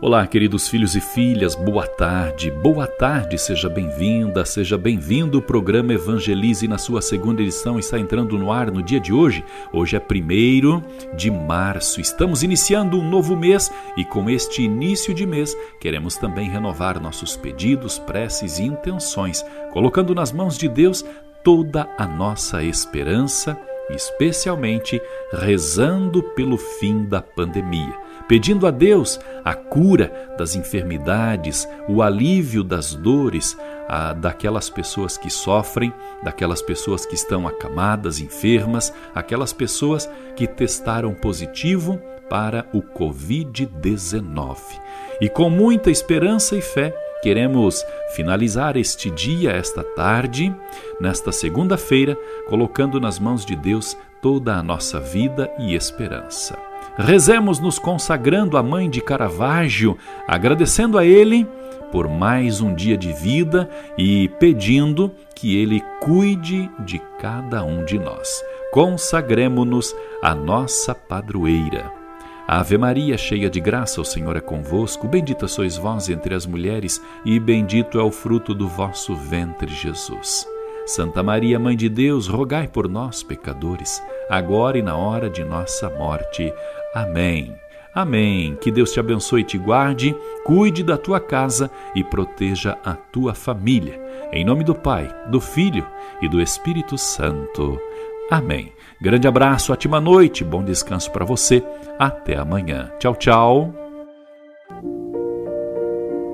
Olá, queridos filhos e filhas, boa tarde, boa tarde, seja bem-vinda, seja bem-vindo. O programa Evangelize, na sua segunda edição, está entrando no ar no dia de hoje. Hoje é 1 de março, estamos iniciando um novo mês e, com este início de mês, queremos também renovar nossos pedidos, preces e intenções, colocando nas mãos de Deus toda a nossa esperança, especialmente rezando pelo fim da pandemia pedindo a Deus a cura das enfermidades, o alívio das dores a, daquelas pessoas que sofrem, daquelas pessoas que estão acamadas, enfermas, aquelas pessoas que testaram positivo para o Covid-19. E com muita esperança e fé, queremos finalizar este dia, esta tarde, nesta segunda-feira, colocando nas mãos de Deus toda a nossa vida e esperança. Rezemos nos consagrando à Mãe de Caravaggio, agradecendo a Ele por mais um dia de vida e pedindo que Ele cuide de cada um de nós. Consagremos-nos à nossa padroeira. Ave Maria, cheia de graça, o Senhor é convosco. Bendita sois vós entre as mulheres, e bendito é o fruto do vosso ventre, Jesus. Santa Maria, Mãe de Deus, rogai por nós, pecadores, agora e na hora de nossa morte. Amém. Amém. Que Deus te abençoe e te guarde, cuide da tua casa e proteja a tua família. Em nome do Pai, do Filho e do Espírito Santo. Amém. Grande abraço, ótima noite, bom descanso para você. Até amanhã. Tchau, tchau.